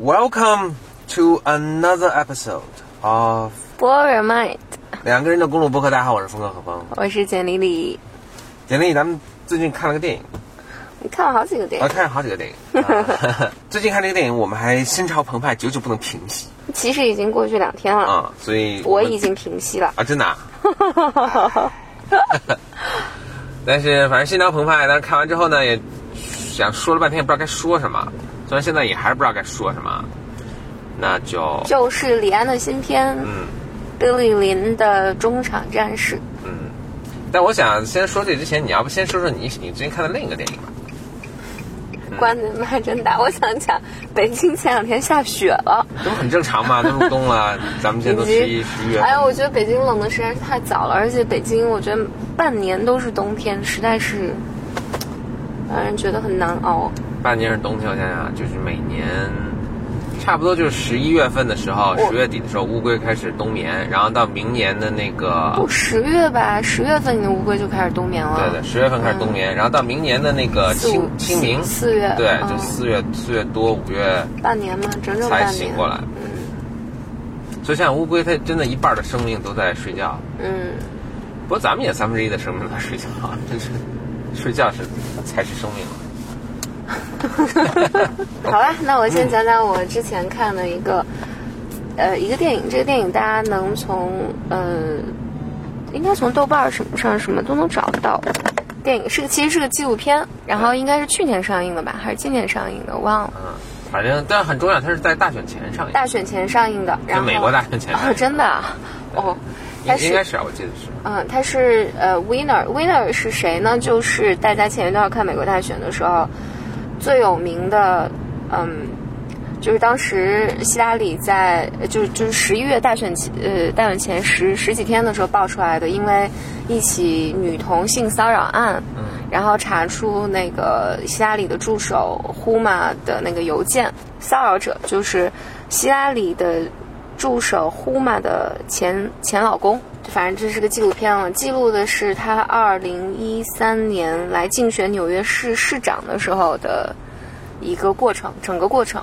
Welcome to another episode of Mind，两个人的公路博客。大家好，我是峰哥何峰。我是简丽丽。简丽，咱们最近看了个电影，你看了好几个电我影，看了好几个电影。啊 最近看这个电影，我们还心潮澎湃，久久不能平息其实已经过去两天了，啊，所以们我已经平息了。啊，真的、啊。但是反正心潮澎湃，但是看完之后呢，也想说了半天，也不知道该说什么。虽然现在也还是不知道该说什么，那就就是李安的新片《嗯贝利林的中场战士》。嗯。但我想先说这之前，你要不先说说你你最近看的另一个电影吧？关的麦真大，我想讲，北京前两天下雪了，这不很正常吗？都入冬了，咱们现在都十一十一月份。哎呀，我觉得北京冷的实在是太早了，而且北京我觉得半年都是冬天，实在是让人觉得很难熬。半年是冬天，我想想，就是每年差不多就是十一月份的时候，我十月底的时候，乌龟开始冬眠，然后到明年的那个不，十月吧，十月份你的乌龟就开始冬眠了。对对，十月份开始冬眠，然后到明年的那个清清明，四月对，嗯就四月四月多五月半年嘛，整整才。醒过来。嗯所以现在乌龟，它真的一半的生命都在睡觉。嗯，不过咱们也三分之一的生命都在睡觉，真是睡觉是才是生命。好吧，那我先讲讲我之前看的一个，呃，一个电影。这个电影大家能从呃，应该从豆瓣儿什么上什么都能找得到。电影是个其实是个纪录片，然后应该是去年上映的吧，还是今年上映的，我忘了。嗯，反正但很重要，它是在大选前上映，大选前上映的，然后就美国大选前上映 哦，真的啊，哦，它是应应该是啊，我记得是。嗯，它是呃，winner，winner 是谁呢？就是大家前一段看美国大选的时候，最有名的，嗯，就是当时希拉里在，呃就是就是十一月大选前，呃，大选前十十几天的时候爆出来的，因为一起女童性骚扰案，嗯然后查出那个希拉里的助手呼玛的那个邮件，骚扰者就是希拉里的助手呼玛的前前老公。反正这是个纪录片了，记录的是他二零一三年来竞选纽约市市长的时候的一个过程，整个过程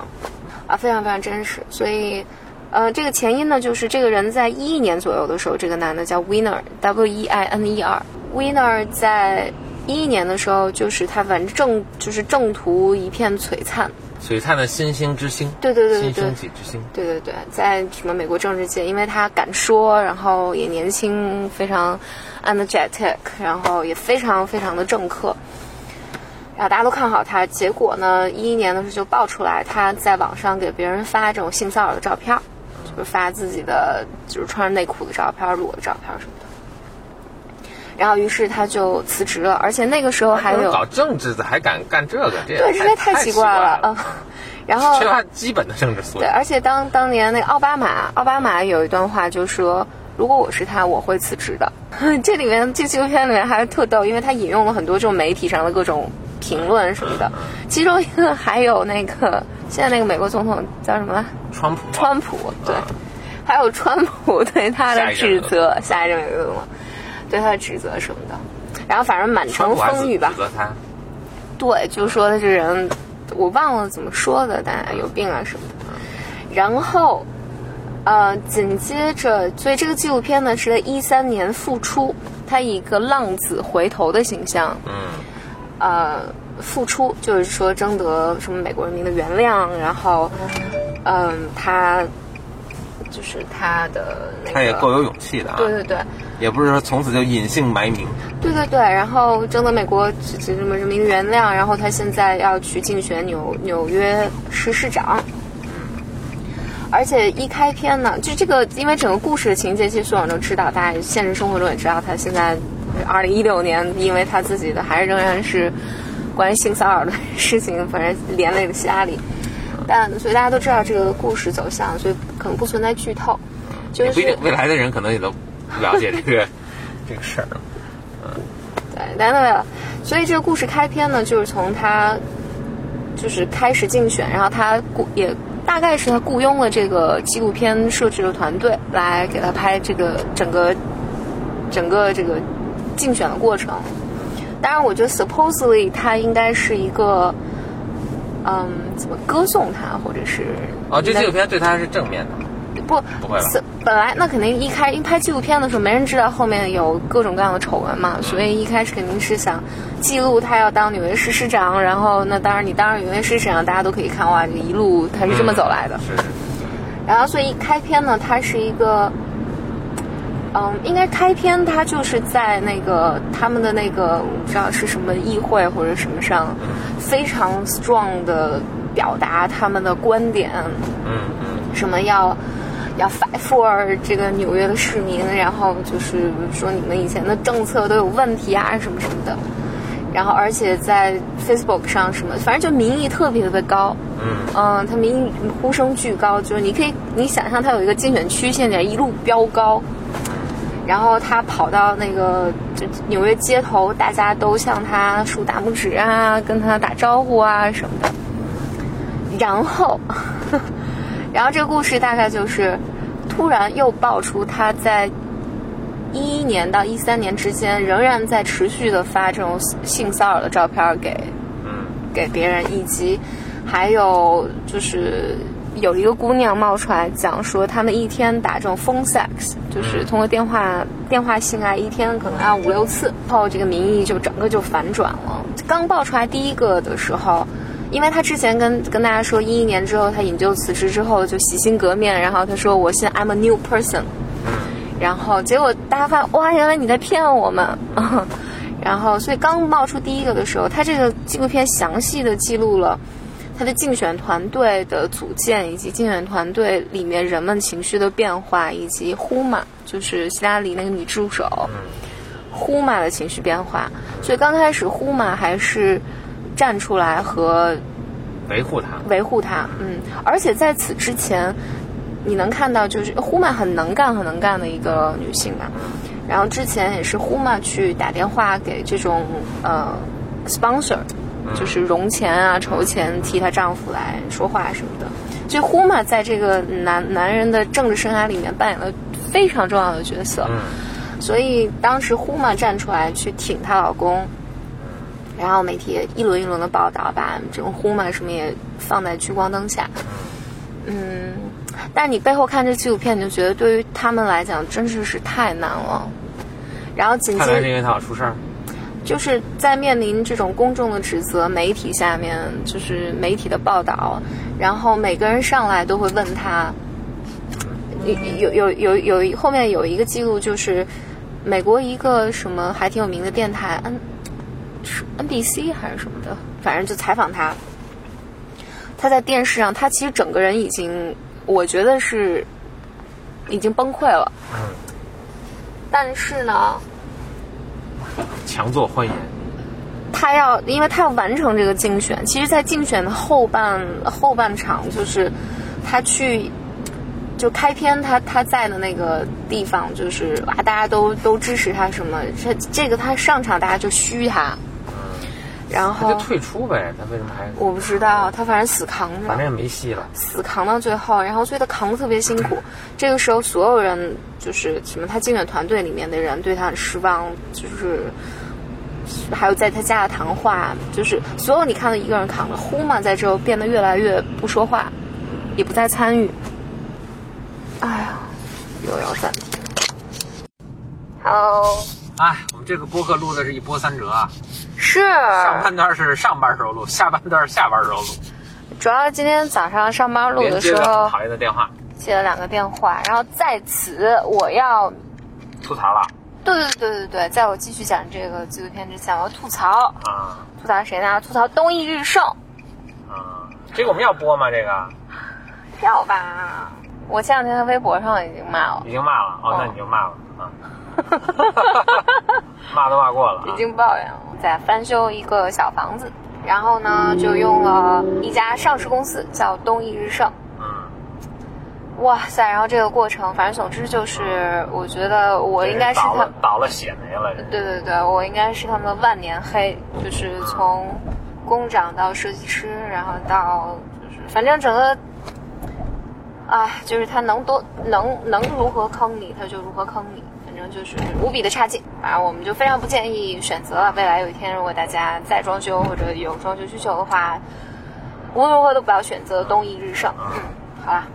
啊，非常非常真实。所以，呃，这个前因呢，就是这个人在一一年左右的时候，这个男的叫 Winner，W E I N E R，Winner 在一一年的时候，就是他反正正就是正途一片璀璨，璀璨的新星之星，对对对对新对升起之星。对对对，在什么美国政治界，因为他敢说，然后也年轻，非常 energetic，然后也非常非常的政客，然后大家都看好他。结果呢，一一年的时候就爆出来，他在网上给别人发这种性骚扰的照片，就是发自己的就是穿着内裤的照片、裸的照片什么的。然后，于是他就辞职了，而且那个时候还有搞政治的还敢干这个，这也对，实在太太奇怪了，嗯。然后缺乏基本的政治素养。对，而且当当年那个奥巴马，奥巴马有一段话就说，如果我是他，我会辞职的。这里面这纪录片里面还是特逗，因为他引用了很多这种媒体上的各种评论什么的，其中一个还有那个现在那个美国总统叫什么？来？川普，川普，对，啊还有川普对他的指责，下一任美国总统对他的指责什么的，然后反正满城风雨吧指。责他，对，就说他这人，我忘了怎么说的，但有病啊什么的。然后，呃，紧接着，所以这个纪录片呢是在一三年复出，他以一个浪子回头的形象，嗯，呃，复出，就是说征得什么美国人民的原谅，然后，嗯、他就是他的那个，他也够有勇气的啊。对对对。也不是说从此就隐姓埋名。对对对，然后征得美国这这什么人民原谅，然后他现在要去竞选纽纽约市市长。而且一开篇呢，就这个，因为整个故事的情节，其实所有人都知道，大家现实生活中也知道，他现在二零一六年，因为他自己的还是仍然是关于性骚扰的事情，反正连累了希拉里。但所以大家都知道这个故事走向，所以可能不存在剧透。就是不一定，未来的人可能也都不 了解这个这个事儿。嗯对，但对，所以这个故事开篇呢，就是从他就是开始竞选，然后他雇也大概是他雇佣了这个纪录片摄制的团队来给他拍这个整个整个这个竞选的过程。当然，我觉得 supposedly 他应该是一个嗯，怎么歌颂他，或者是哦，这纪录片对他是正面的。不本来那肯定一开因为拍纪录片的时候，没人知道后面有各种各样的丑闻嘛，所以一开始肯定是想记录他要当纽约市市长，然后那当然你当上纽约市市长，大家都可以看哇，这一路他是这么走来的。是，然后所以一开篇呢，它是一个，嗯，应该开篇他就是在那个他们的那个我不知道是什么议会或者什么上，非常 strong 的表达他们的观点，嗯嗯。什么要要 fight for 这个纽约的市民，然后就是说你们以前的政策都有问题啊，什么什么的。然后而且在 Facebook 上什么，反正就民意特别特别高。嗯嗯，他民意呼声巨高，就是你可以你想象他有一个竞选区，现在一路飙高。然后他跑到那个就纽约街头，大家都向他竖大拇指啊，跟他打招呼啊什么的。然后，然后这个故事大概就是，突然又爆出他在一一年到一三年之间，仍然在持续的发这种性骚扰的照片给嗯给别人，以及还有就是有一个姑娘冒出来讲说，他们一天打这种 phone sex，就是通过电话电话性爱，一天可能要五六次，然后这个民意就整个就反转了。刚爆出来第一个的时候。因为他之前跟跟大家说，一一年之后他引咎辞职之后就洗心革面，然后他说我现在 I'm a new person，然后结果大家发现哇，原来你在骗我们，然后所以刚冒出第一个的时候，他这个纪录片详细的记录了他的竞选团队的组建，以及竞选团队里面人们情绪的变化，以及呼玛就是希拉里那个女助手呼玛的情绪变化。所以刚开始呼玛还是站出来和维护他。维护她，嗯，而且在此之前，你能看到就是呼玛很能干、很能干的一个女性吧。然后之前也是呼玛去打电话给这种呃 sponsor，就是融钱啊、筹钱替她丈夫来说话什么的。所以呼玛在这个男男人的政治生涯里面扮演了非常重要的角色。嗯所以当时呼玛站出来去挺她老公，然后媒体也一轮一轮的报道，把这种呼玛什么也放在聚光灯下。嗯，但你背后看这纪录片，你就觉得对于他们来讲，真是是太难了。然后紧接看来是因为他出事儿。就是在面临这种公众的指责，媒体下面就是媒体的报道，然后每个人上来都会问他，有有有有有后面有一个记录，就是美国一个什么还挺有名的电台嗯是 NBC 还是什么的，反正就采访他，他在电视上，他其实整个人已经，我觉得是已经崩溃了，嗯，但是呢，强作欢颜。他要，因为他要完成这个竞选。其实，在竞选的后半后半场，就是他去就开篇他他在的那个地方，就是哇，大家都都支持他什么，这这个他上场大家就嘘他，然后他就退出呗，他为什么还？我不知道，他反正死扛着，反正也没戏了。死扛到最后，然后所以他扛的特别辛苦。这个时候，所有人就是什么，他竞选团队里面的人对他很失望，就是还有在他家的谈话，就是所有你看到一个人扛着，呼嘛在这变得越来越不说话，也不再参与。哎呀，又要暂停。Hello，哎，我们这个播客录的是一波三折啊，是。上半段是上班时候录，下半段下班时候录，主要今天早上上班录的时候很讨厌的电话，接了两个电话，然后在此我要吐槽了。对对对对对，在我继续讲这个纪录片之前，我要吐槽，啊。吐槽谁呢？吐槽东熠日盛，啊！这个我们要播吗？这个？要吧？我前两天在微博上已经骂了。已，经骂了。哦，那你就骂了啊，骂都骂过了啊已经抱怨了，在翻修一个小房子，然后呢，就用了一家上市公司叫东易日盛。嗯哇塞！然后这个过程，反正总之就是，我觉得我应该是他倒了，血霉了，对对对，我应该是他们的万年黑，就是从工长到设计师，然后到就是反正整个，哎，就是他能多能能如何坑你，他就如何坑你，反正就是无比的差劲。反正我们就非常不建议选择了。未来有一天，如果大家再装修或者有装修需求的话，无论如何都不要选择东易日盛。嗯，好啦，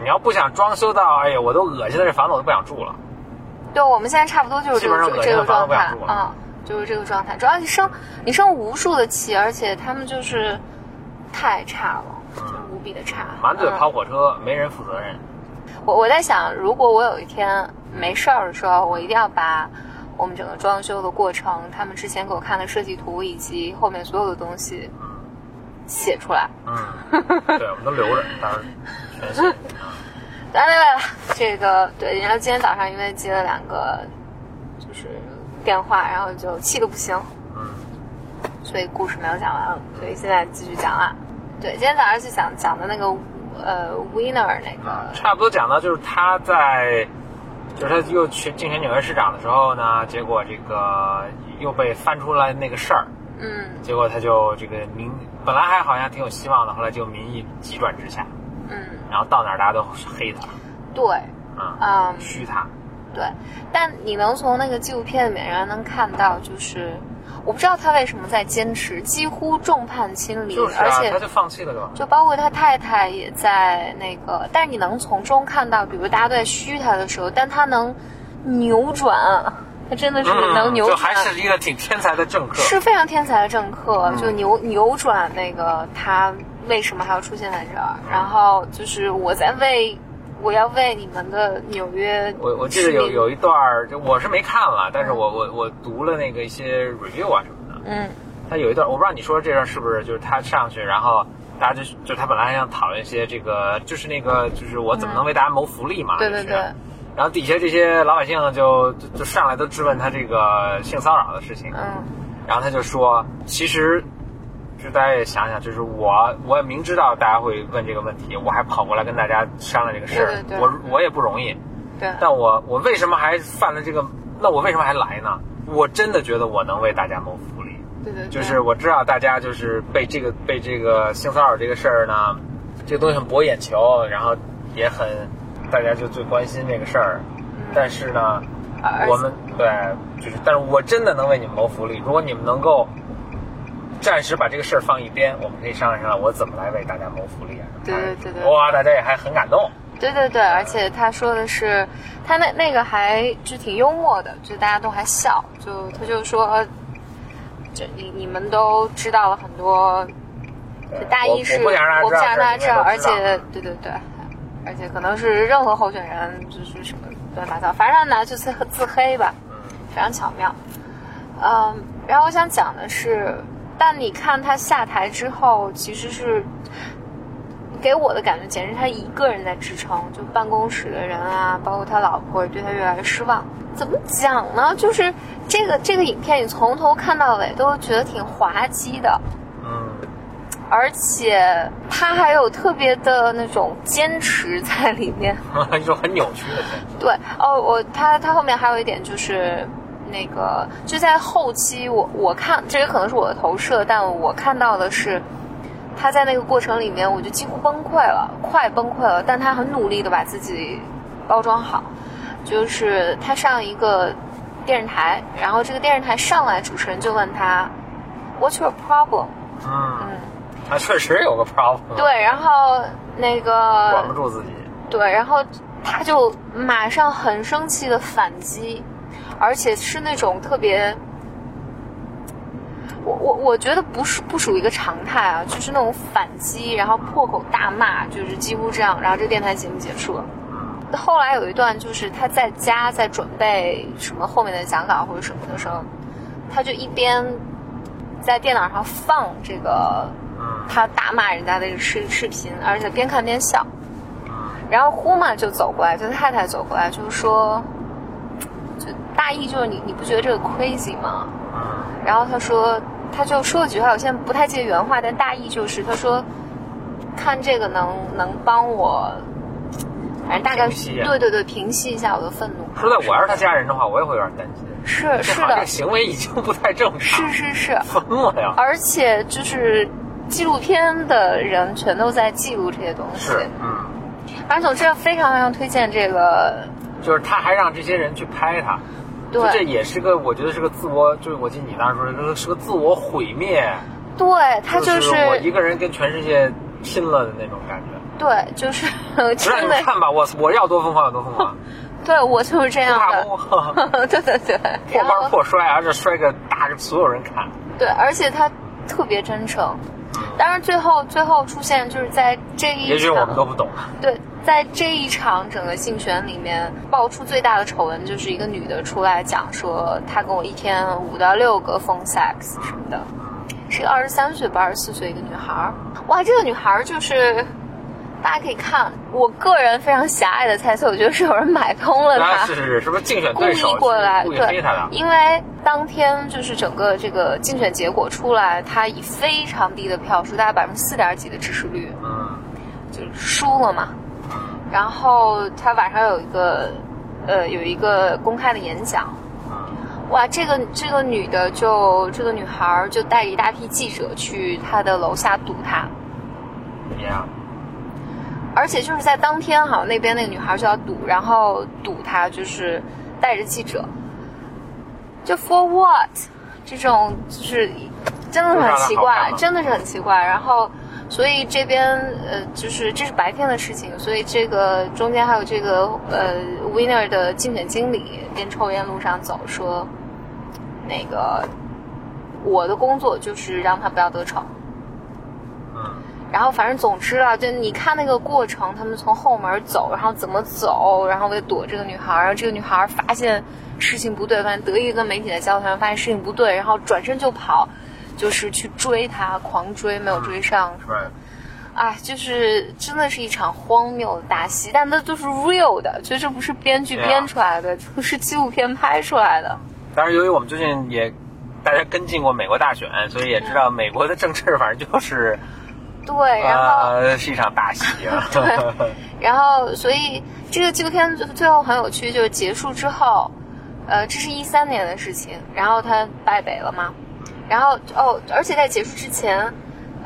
你要不想装修到，哎呀，我都恶心的，这房子我都不想住了。对，我们现在差不多就是这个这个状态啊、就是这个状态。主要你生你生无数的气，而且他们就是太差了，就是无比的差。满嘴嗯跑火车，没人负责任。我我在想，如果我有一天没事儿的时候，我一定要把我们整个装修的过程，他们之前给我看的设计图以及后面所有的东西写出来。嗯，对，我们都留着，到时候全写。来来来，这个对，然后今天早上因为接了两个就是电话，然后就气的不行，嗯，所以故事没有讲完，所以现在继续讲了。对，今天早上就讲讲的那个呃 winner 那个，差不多讲到就是他在，就是他又去竞选纽约市长的时候呢，结果这个又被翻出来那个事儿，嗯。结果他就这个民本来还好像挺有希望的，后来就民意急转直下，嗯，然后到哪儿大家都黑他，对，嗯，嗯。虚他，对，但你能从那个纪录片里面能看到，就是我不知道他为什么在坚持，几乎众叛亲离，就是啊，而且他就放弃了，对吧？就包括他太太也在那个，但是你能从中看到，比如大家都在嘘他的时候，但他能扭转，他真的是能扭嗯就转，还是一个挺天才的政客，是非常天才的政客，嗯。就扭扭转那个他为什么还要出现在这儿，然后就是我在为我要为你们的纽约，我我记得有有一段儿，就我是没看了，但是我我我读了那个一些 review 啊什么的，嗯。他有一段，我不知道你说这段是不是就是他上去，然后大家就就他本来还想讨论一些这个，就是那个就是我怎么能为大家谋福利嘛，就是对对对，然后底下这些老百姓就就就上来都质问他这个性骚扰的事情，嗯。然后他就说，其实，就大家也想想，就是我我也明知道大家会问这个问题，我还跑过来跟大家商量这个事儿，我我也不容易，对，但我我为什么还犯了这个？那我为什么还来呢？我真的觉得我能为大家谋福利，对对对，就是我知道大家就是被这个被这个性骚扰这个事儿呢，这个东西很博眼球，然后也很大家就最关心这个事儿，但是呢，而我们对就是，但是我真的能为你们谋福利。如果你们能够暂时把这个事儿放一边，我们可以商量商量我怎么来为大家谋福利啊。对对对对哇，大家也还很感动。对对对，而且他说的是，他那那个还就挺幽默的，就大家都还笑，就他就说，这你你们都知道了很多，就大意是我我不想让我不想让大家知道，而且对对对，而且可能是任何候选人就是什么乱七八糟，反正拿去自自黑吧，非常巧妙。嗯，然后我想讲的是，但你看他下台之后，其实是给我的感觉，简直他一个人在支撑，就办公室的人啊，包括他老婆，对他越来越失望。怎么讲呢？就是这个这个影片，你从头看到尾都觉得挺滑稽的，嗯，而且他还有特别的那种坚持在里面。一种很扭曲的人。对哦，我他他后面还有一点就是那个就在后期我，我看这也可能是我的投射，但我看到的是他在那个过程里面，我就几乎崩溃了，快崩溃了，但他很努力的把自己包装好，就是他上一个电视台，然后这个电视台上来主持人就问他，What's your problem？嗯，他确实有个 problem，，对，然后那个管不住自己。对，然后他就马上很生气的反击，而且是那种特别，我我我觉得不是不属于一个常态啊，就是那种反击，然后破口大骂，就是几乎这样，然后这个电台节目结束了。后来有一段就是他在家在准备什么后面的讲稿或者什么的时候，他就一边在电脑上放这个他大骂人家的视视频，而且边看边笑。然后呼嘛就走过来，就太太走过来，就是说，就大意就是你你不觉得这个 crazy 吗？嗯然后他说，他就说了几句话，我现在不太记得原话，但大意就是他说，看这个能能帮我，反正大概对对对平息一下我的愤怒。说在我要是他家人的话，我也会有点担心。是是的这的个，行为已经不太正常，是是是，疯了呀！而且就是纪录片的人全都在记录这些东西。是，嗯，反正总之非常非常推荐这个，就是他还让这些人去拍他，就这也是个，我觉得是个自我，就是我记得你当时说这个是个自我毁灭，对，他就就是我一个人跟全世界拼了的那种感觉。对，就是不让真的你们，看吧，我我要多疯狂有多疯狂，对我就是这样。对对对，破然后罐破摔，而且摔个大给所有人看。对，而且他特别真诚。当然，最后最后出现就是在这一也许我们都，不懂。对，在这一场整个竞选里面爆出最大的丑闻，就是一个女的出来讲说，她跟我一天五到六个 phone sex 什么的，是个二十三岁吧，二十四岁一个女孩儿。哇，这个女孩儿就是。大家可以看，我个人非常狭隘的猜测，我觉得是有人买通了她。是是是不是竞选故意过来，是故意对黑他的？，因为当天就是整个这个竞选结果出来，她以非常低的票数，大概百分之四点几的支持率，嗯就输了嘛。然后他晚上有一个，呃，有一个公开的演讲，嗯哇，这个这个女的就这个女孩就带着一大批记者去她的楼下堵她，一样。而且就是在当天哈，那边那个女孩就要堵，然后堵她就是带着记者，就 for what 这种就是真的很奇怪真的是很奇怪。然后所以这边呃就是这是白天的事情，所以这个中间还有这个呃 winner 的竞选经理边抽烟路上走说，那个我的工作就是让他不要得逞。嗯然后反正总之啊，就你看那个过程，他们从后门走，然后怎么走，然后为躲这个女孩，然后这个女孩发现事情不对，反正得意跟媒体在交谈，发现事情不对，然后转身就跑，就是去追他，狂追，没有追上，是吧？哎，就是真的是一场荒谬的大戏，但那都是 real 的，就这不是编剧编出来的，不是纪录片拍出来的。当然，由于我们最近也大家跟进过美国大选，所以也知道美国的政治反正就是对，然后。呃是一场大戏啊。然后，所以这个纪录片最最后很有趣，就是结束之后，呃，这是一三年的事情，然后他败北了嘛，然后哦，而且在结束之前，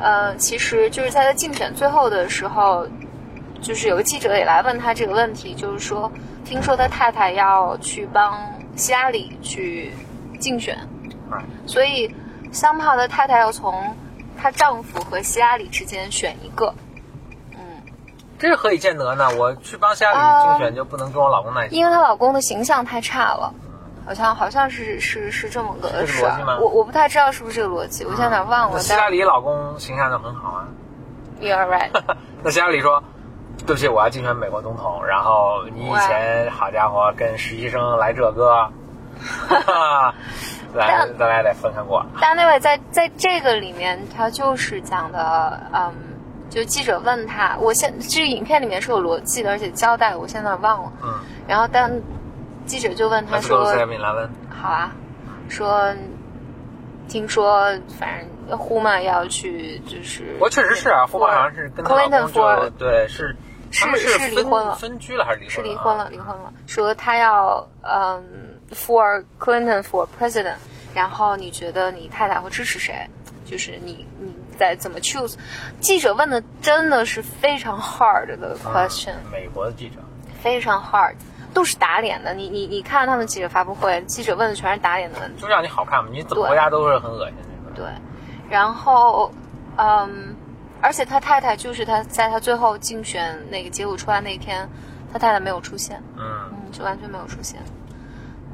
呃，其实就是在他竞选最后的时候，就是有个记者也来问他这个问题，就是说，听说他太太要去帮希拉里去竞选，哎所以桑帕的太太要从她丈夫和希拉里之间选一个。这是何以见得呢？我去帮希拉啊里竞选就不能跟我老公在一起？因为她老公的形象太差了，好像好像是是是这么个逻辑吗，我我不太知道是不是这个逻辑，我现在有点忘了。希拉里老公形象就很好啊。You are right，那希拉里说：“对不起，我要竞选美国总统。然后你以前好家伙跟实习生来这个，哈哈，咱俩得分开过。但那位在在这个里面，他就是讲的，嗯，就记者问他，我现这个影片里面是有逻辑的，而且交代，我现在忘了。嗯，然后但记者就问他说。好啊，说听说反正呼嘛要去就是，我确实是啊，胡马好像是跟她老公就 for 对是是是离婚了分居了还是离婚了？是离婚了，离婚了。说他要嗯，for Clinton for president，然后你觉得你太太会支持谁？就是你你在怎么 choose？记者问的真的是非常 hard 的 question，、嗯美国的记者，非常 hard，都是打脸的。你你你看他们记者发布会，记者问的全是打脸的问题。就让你好看嘛，你怎么对回答都是很恶心那种。对，然后，嗯，而且他太太就是他在他最后竞选那个结果出来那天，他太太没有出现。嗯，嗯，就完全没有出现。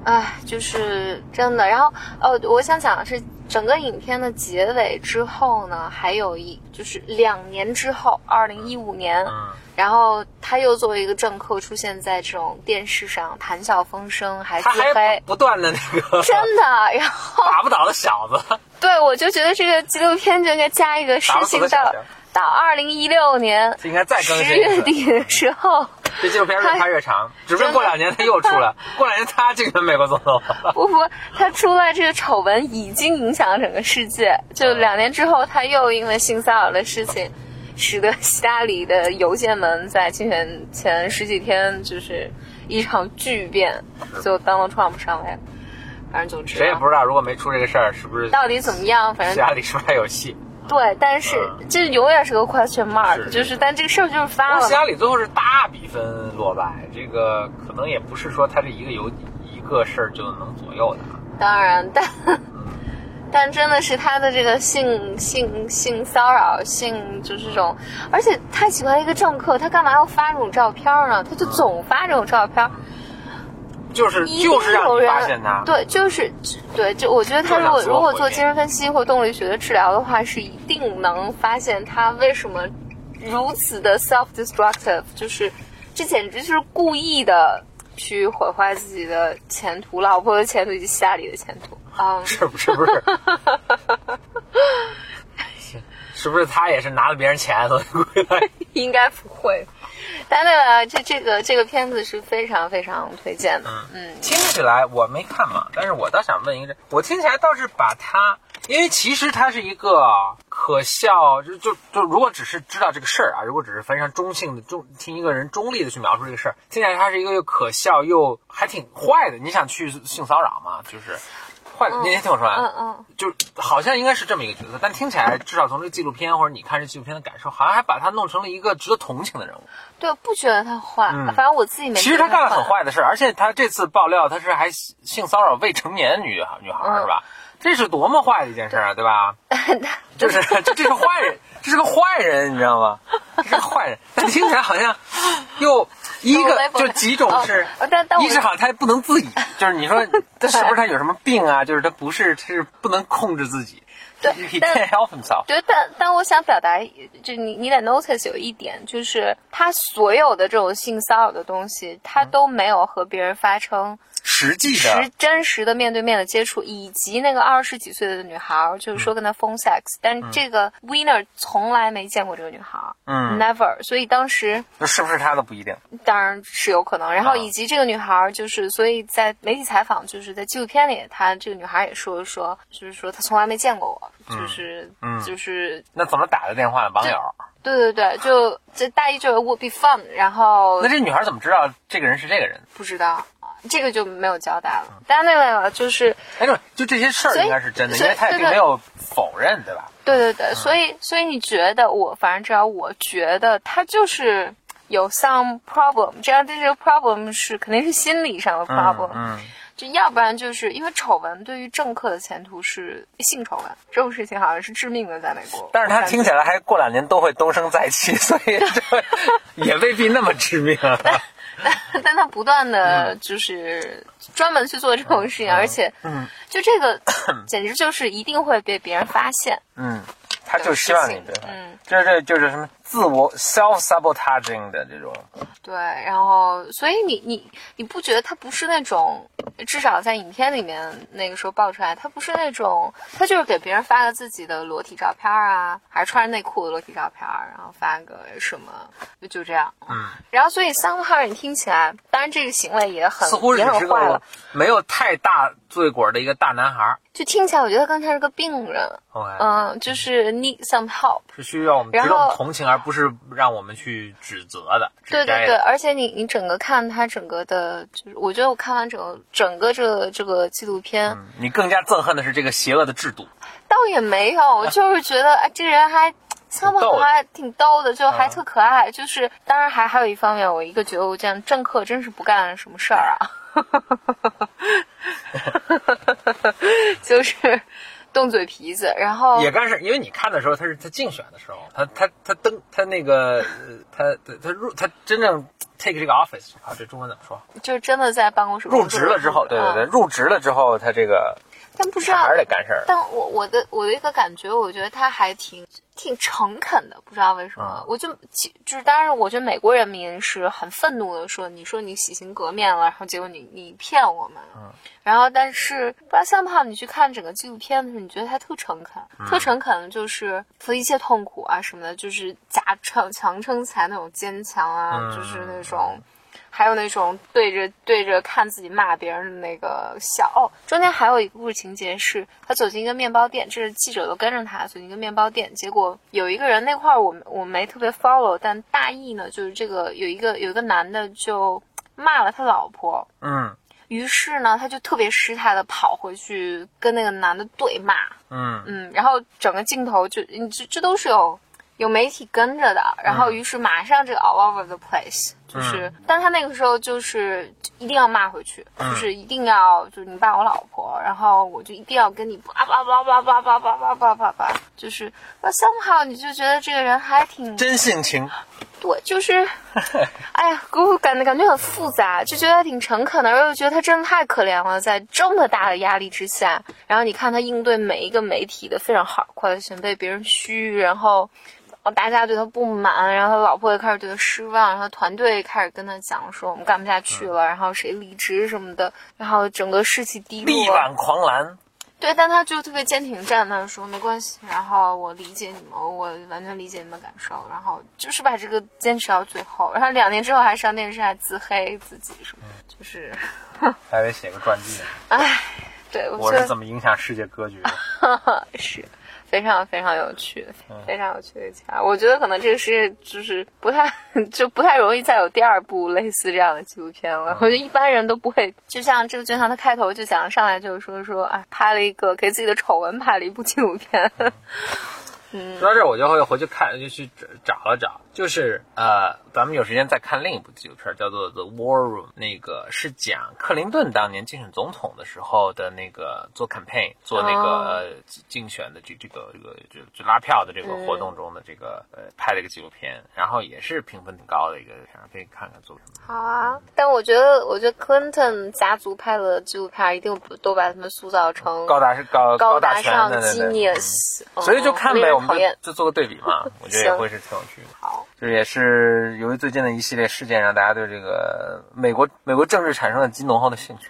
唉，就是真的。然后，哦，我想讲的是，整个影片的结尾之后呢，还有一就是两年之后，二零一五年，嗯然后他又作为一个政客出现在这种电视上，谈笑风生，还自黑，不断的那个 真的。然后，打不倒的小子，对我就觉得这个纪录片就应该加一个事情到到二零一六年这应该再更十。月底的时候。这纪录片越拍越长，指不定过两年他又出来，过两年他竞选美国总统。不不，他出来这个丑闻已经影响了整个世界。就两年之后，他又因为性骚扰的事情，使得希拉里的邮件门在竞选前十几天就是一场巨变，最后 Donald Trump 上来。反正总之啊，谁也不知道，如果没出这个事儿，是不是到底怎么样，反正希拉里是不是还有戏？对，但是嗯这永远是个 question mark，是就是但这个事儿就是发了希。拉里最后是大比分落败，这个可能也不是说他这一个有一个事儿就能左右的。当然，但 但真的是他的这个性性性骚扰、性就是这种，而且他喜欢一个政客，他干嘛要发这种照片呢？他就总发这种照片，就是就是让人发现他。对，就是对，就我觉得他如果如果做精神分析或动力学的治疗的话，是一定能发现他为什么如此的 self destructive，就是这简直就是故意的去毁坏自己的前途、老婆的前途以及希拉里的前途。啊，是不是不 是？是不是他也是拿了别人钱所以归来？应该不会。但那个这这个这个片子是非常非常推荐的。嗯，听起来我没看嘛，但是我倒想问一个，我听起来倒是把他，因为其实他是一个可笑，就就就如果只是知道这个事儿啊，如果只是非常中性的中听一个人中立的去描述这个事儿，听起来他是一个又可笑又还挺坏的。你想去性骚扰吗？就是坏的，你先听我说完。嗯嗯，就好像应该是这么一个角色，但听起来至少从这个纪录片或者你看这纪录片的感受，好像还把他弄成了一个值得同情的人物。对，不觉得他坏，反正我自己没。其实他干了很坏的事，而且他这次爆料他是还性骚扰未成年女女孩，是吧？这是多么坏的一件事啊，对吧？就是 这这是坏人，这是个坏人，你知道吗？这是个坏人，但听起来好像又一个 就几种是，一是好像他不能自已，就是你说 他是不是他有什么病啊？就是他不是是不能控制自己。对 help himself。对，但但我想表达，就你你得 notice 有一点，就是他所有的这种性骚扰的东西，他都没有和别人发生实际的、实真实的面对面的接触，以及那个二十几岁的女孩，就是说跟他 phone sex，但这个 winner 从来没见过这个女孩，嗯，never，所以当时那是不是他都不一定，当然是有可能。然后以及这个女孩，就是所以在媒体采访，就是在纪录片里，她这个女孩也说说，就是说她从来没见过我。就是，嗯就是，那怎么打的电话？网友？对对对，就这大意就是 would be fun，然后那这女孩怎么知道这个人是这个人？不知道，这个就没有交代了。但那个就是，哎，对，就这些事儿应该是真的，因为他也并没有否认，对吧？对对对，所以所以你觉得我，反正只要我觉得他就是有 some problem，这样这个 problem 是肯定是心理上的 problem。嗯。就要不然就是因为丑闻对于政客的前途是性丑闻这种事情好像是致命的，在美国。但是他听起来还过两年都会东升再起，所以这 也未必那么致命。但但他不断的就是专门去做这种事情，而且，嗯，就这个 简直就是一定会被别人发现。嗯，他就希望你对，嗯，这这就是什么自我 self sabotaging 的这种。对，然后所以你你你不觉得他不是那种，至少在影片里面那个时候爆出来，他不是那种，他就是给别人发个自己的裸体照片啊，还是穿着内裤的裸体照片，然后发个什么，就就这样。嗯，然后所以 somehow 你听起来，当然这个行为也很似乎也很坏了，没有太大罪过的一个大男孩。就听起来，我觉得刚才是个病人。嗯、呃，就是 need some help，是需要我们值得我们同情，而不是让我们去指责的。对对对，而且你你整个看他整个的，就是我觉得我看完整个整个这个这个纪录片、嗯，你更加憎恨的是这个邪恶的制度。倒也没有，我就是觉得哎，这人还。相貌还挺逗的，就还特可爱。嗯、就是当然还还有一方面，我一个觉得我这样政客真是不干什么事儿啊，就是动嘴皮子，然后也干事。因为你看的时候，他是他竞选的时候，他他他登他那个他他入他真正 take 这个 office 啊，这中文怎么说？就真的在办公室入职了之后，对对对，入职了之后，他这个。但不知道还是得干事儿。但我我的我的一个感觉，我觉得他还挺挺诚恳的，不知道为什么。嗯、我就就是，当然，我觉得美国人民是很愤怒的，说你说你洗心革面了，然后结果你你骗我们。嗯。然后，但是不知道像胖，你去看整个纪录片的时候，你觉得他特诚恳，嗯、特诚恳的就是和一切痛苦啊什么的，就是假撑强撑起来那种坚强啊，嗯、就是那种。还有那种对着对着看自己骂别人的那个笑。哦，中间还有一个故事情节是，他走进一个面包店，这是记者都跟着他走进一个面包店，结果有一个人那块儿我我没特别 follow，但大意呢就是这个有一个有一个男的就骂了他老婆，嗯，于是呢他就特别失态的跑回去跟那个男的对骂，嗯。嗯，然后整个镜头就你这这都是有。有媒体跟着的，然后于是马上这个 all over the place，就是，但他那个时候就是一定要骂回去，就是一定要就是你爸我老婆，然后我就一定要跟你叭叭叭叭叭叭叭叭叭叭叭，就是那，somehow 你就觉得这个人还挺真性情。对，就是，哎呀，给我感觉感觉很复杂，就觉得他挺诚恳的，然后又觉得他真的太可怜了，在这么大的压力之下，然后你看他应对每一个媒体的非常好，快的，被别人嘘，然后，大家对他不满，然后他老婆也开始对他失望，然后团队开始跟他讲说我们干不下去了，然后谁离职什么的，然后整个士气低落，力挽狂澜。对，但他就特别坚挺站，那说没关系，然后我理解你们，我完全理解你们感受，然后就是把这个坚持到最后，然后两年之后还上电视还自黑自己什么，就是，还得写个传记。哎，对，我是怎么影响世界格局的？是。非常非常有趣，非常有趣的家。我觉得可能这个世界就是不太 就不太容易再有第二部类似这样的纪录片了。我觉得一般人都不会，就像这个就像他开头就讲上来就是说说啊，拍了一个给自己的丑闻拍了一部纪录片。说到这，我就会回去看，就去找了找，就是呃，咱们有时间再看另一部纪录片，叫做《The War Room》，那个是讲克林顿当年竞选总统的时候的那个做 campaign 做那个竞选的这这个这个就就拉票的这个活动中的这个呃拍了一个纪录片，然后也是评分挺高的一个片，可以看看做什么。好啊，但我觉得我觉得 Clinton 家族拍的纪录片一定都把他们塑造成高大是高高大上 genius，所以就看呗，我们就就做个对比嘛，我觉得也会是挺有趣的。好，这也是由于最近的一系列事件，让大家对这个美国美国政治产生了极浓厚的兴趣。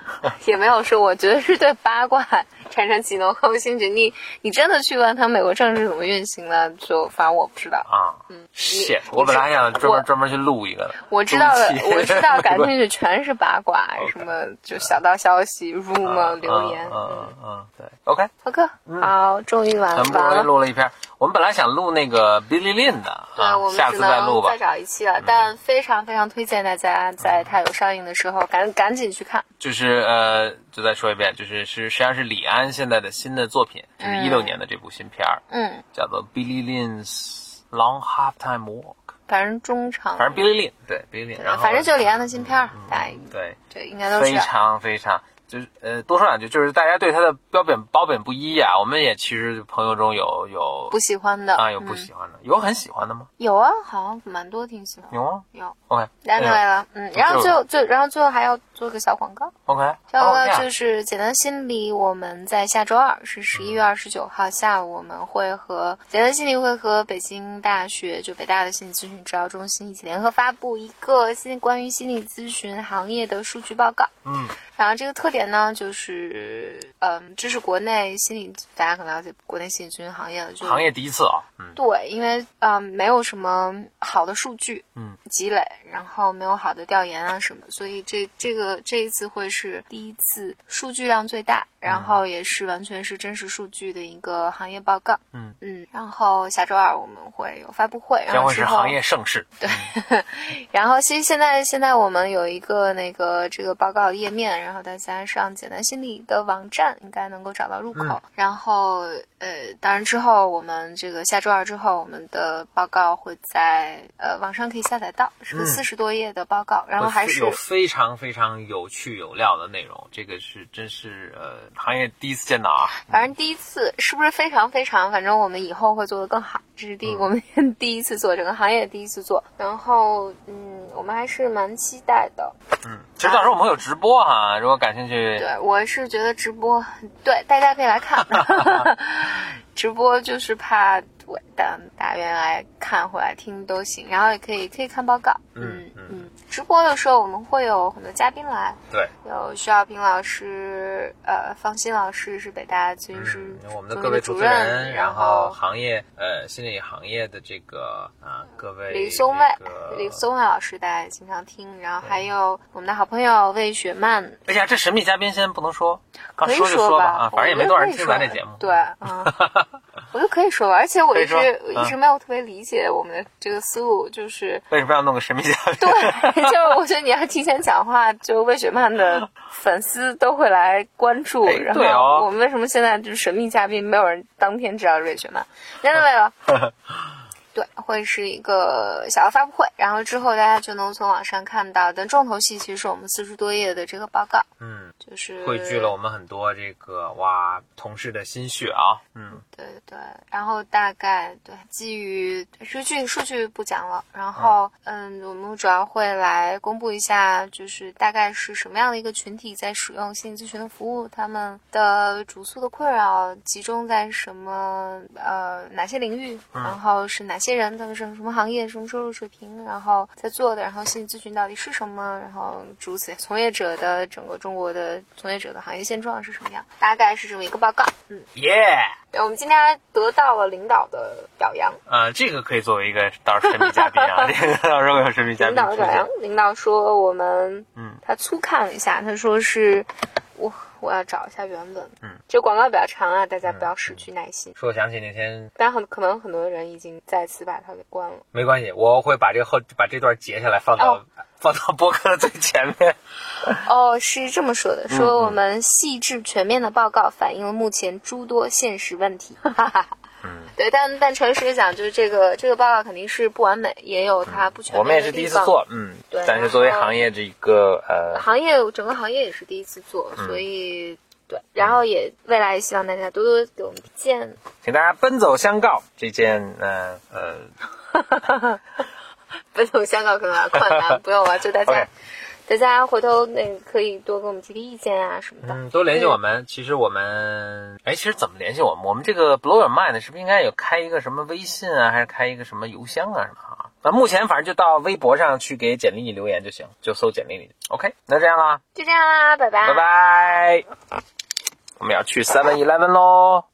也没有说，我觉得是对八卦。产生极浓厚兴趣，你你真的去问他美国政治怎么运行的？就反正我不知道啊。嗯，是。我本来还想专门专门去录一个的。我知道的，我知道感兴趣全是八卦，什么 就小道消息、rumor、留言。嗯嗯，对。OK。OK。好，终于完了。很不容易录了一篇。我们本来想录那个 Billy Lin 的，对，我们下次再录吧。再找一期了，但非常非常推荐大家在它有上映的时候赶赶紧去看。就是呃，就再说一遍，就是是实际上是李安现在的新的作品，就是一六年的这部新片儿，嗯，叫做 Billy Lin's Long Halftime Walk，反正中场，反正 Billy Lin，对 Billy Lin，然后反正就李安的新片儿，对。对，应该都是非常非常。就是呃，多说两句，就是大家对他的标本褒贬不一啊。我们也其实朋友中有有不喜欢的啊，有不喜欢的，有很喜欢的吗？有啊，好像蛮多挺喜欢。有啊？有。OK，来来了，嗯，然后最后最然后最后还要做个小广告。OK，小广告就是简单心理，我们在下周二是十一月二十九号下午，我们会和简单心理会和北京大学就北大的心理咨询治疗中心一起联合发布一个新关于心理咨询行业的数据报告。嗯。然后这个特点呢，就是，嗯，这是国内心理，大家可能了解国内心理咨询行业的，就行业第一次啊，嗯，对，因为嗯，没有什么好的数据，嗯，积累，然后没有好的调研啊什么，所以这这个这一次会是第一次，数据量最大。然后也是完全是真实数据的一个行业报告，嗯嗯。然后下周二我们会有发布会，将会是行业盛事。对。然后其实现在现在我们有一个那个这个报告页面，然后大家上简单心理的网站应该能够找到入口。然后呃，当然之后我们这个下周二之后，我们的报告会在呃网上可以下载到，是个四十多页的报告，然后还是有非常非常有趣有料的内容。这个是真是呃。行业第一次见到啊，反正第一次是不是非常非常？反正我们以后会做得更好。这是第我们第一次做，整个行业第一次做。然后嗯，我们还是蛮期待的。嗯，其实到时候我们会有直播哈，如果感兴趣。对，我是觉得直播对大家可以来看。直播就是怕。等大家愿意来看回来听都行，然后也可以可以看报告。嗯嗯，直播的时候我们会有很多嘉宾来，对，有徐小平老师，呃，方欣老师是北大咨询师，我们的各位主持人，然后行业呃心理行业的这个啊各位李松蔚，李松蔚老师大家经常听，然后还有我们的好朋友魏雪曼。哎呀，这神秘嘉宾先不能说，可以说吧啊，反正也没多少人听咱这节目。对，嗯，我就可以说吧，而且我一直一直没有特别理解我们的这个思路，就是为什么要弄个神秘嘉宾？对，就是我觉得你要提前讲话，就魏雪曼的粉丝都会来关注。然后我们为什么现在就是神秘嘉宾，没有人当天知道瑞雪曼？真的没有。对，会是一个小的发布会，然后之后大家就能从网上看到。但重头戏其实是我们四十多页的这个报告，嗯，就是汇聚了我们很多这个哇同事的心血啊，嗯，对对，然后大概对基于数据数据不讲了，然后嗯，我们主要会来公布一下，就是大概是什么样的一个群体在使用心理咨询的服务，他们的主诉的困扰集中在什么呃哪些领域，然后是哪些人，他们是什么行业、什么收入水平，然后在做的，然后心理咨询到底是什么，然后诸如此，从业者的整个中国的从业者的行业现状是什么样，大概是这么一个报告，嗯。耶，对，我们今天还得到了领导的表扬。呃，这个可以作为一个到时候神秘嘉宾啊，这个到时候有神秘嘉宾出领导的表扬。，领导说我们，嗯，他粗看了一下，他说是，我我要找一下原文，嗯，这广告比较长啊，大家不要失去耐心。说我想起那天但很可能很多人已经再次把它给关了。没关系，我会把这个后把这段截下来放到、哦放到播客的最前面。哦，是这么说的，嗯说我们细致全面的报告反映了目前诸多现实问题。哈哈哈。嗯，对，但但诚实地讲，就是这个这个报告肯定是不完美，也有它不全面我们也是第一次做，嗯对，但是作为行业这一个呃，行业整个行业也是第一次做，嗯所以。对，然后也未来也希望大家多多给我们意见。请大家奔走相告这件呃呃，奔走相告可能有点困难，不用了，就大家大家回头那个可以多给我们提提意见啊什么的。嗯，多联系我们。其实我们，哎，其实怎么联系我们？我们这个 Blow Your Mind 是不是应该有开一个什么微信啊，还是开一个什么邮箱啊什么啊？那目前反正就到微博上去给简历里留言就行，就搜简历里。OK，那这样啦，就这样啦，拜拜，拜拜。我们要去 Seven Eleven 喽。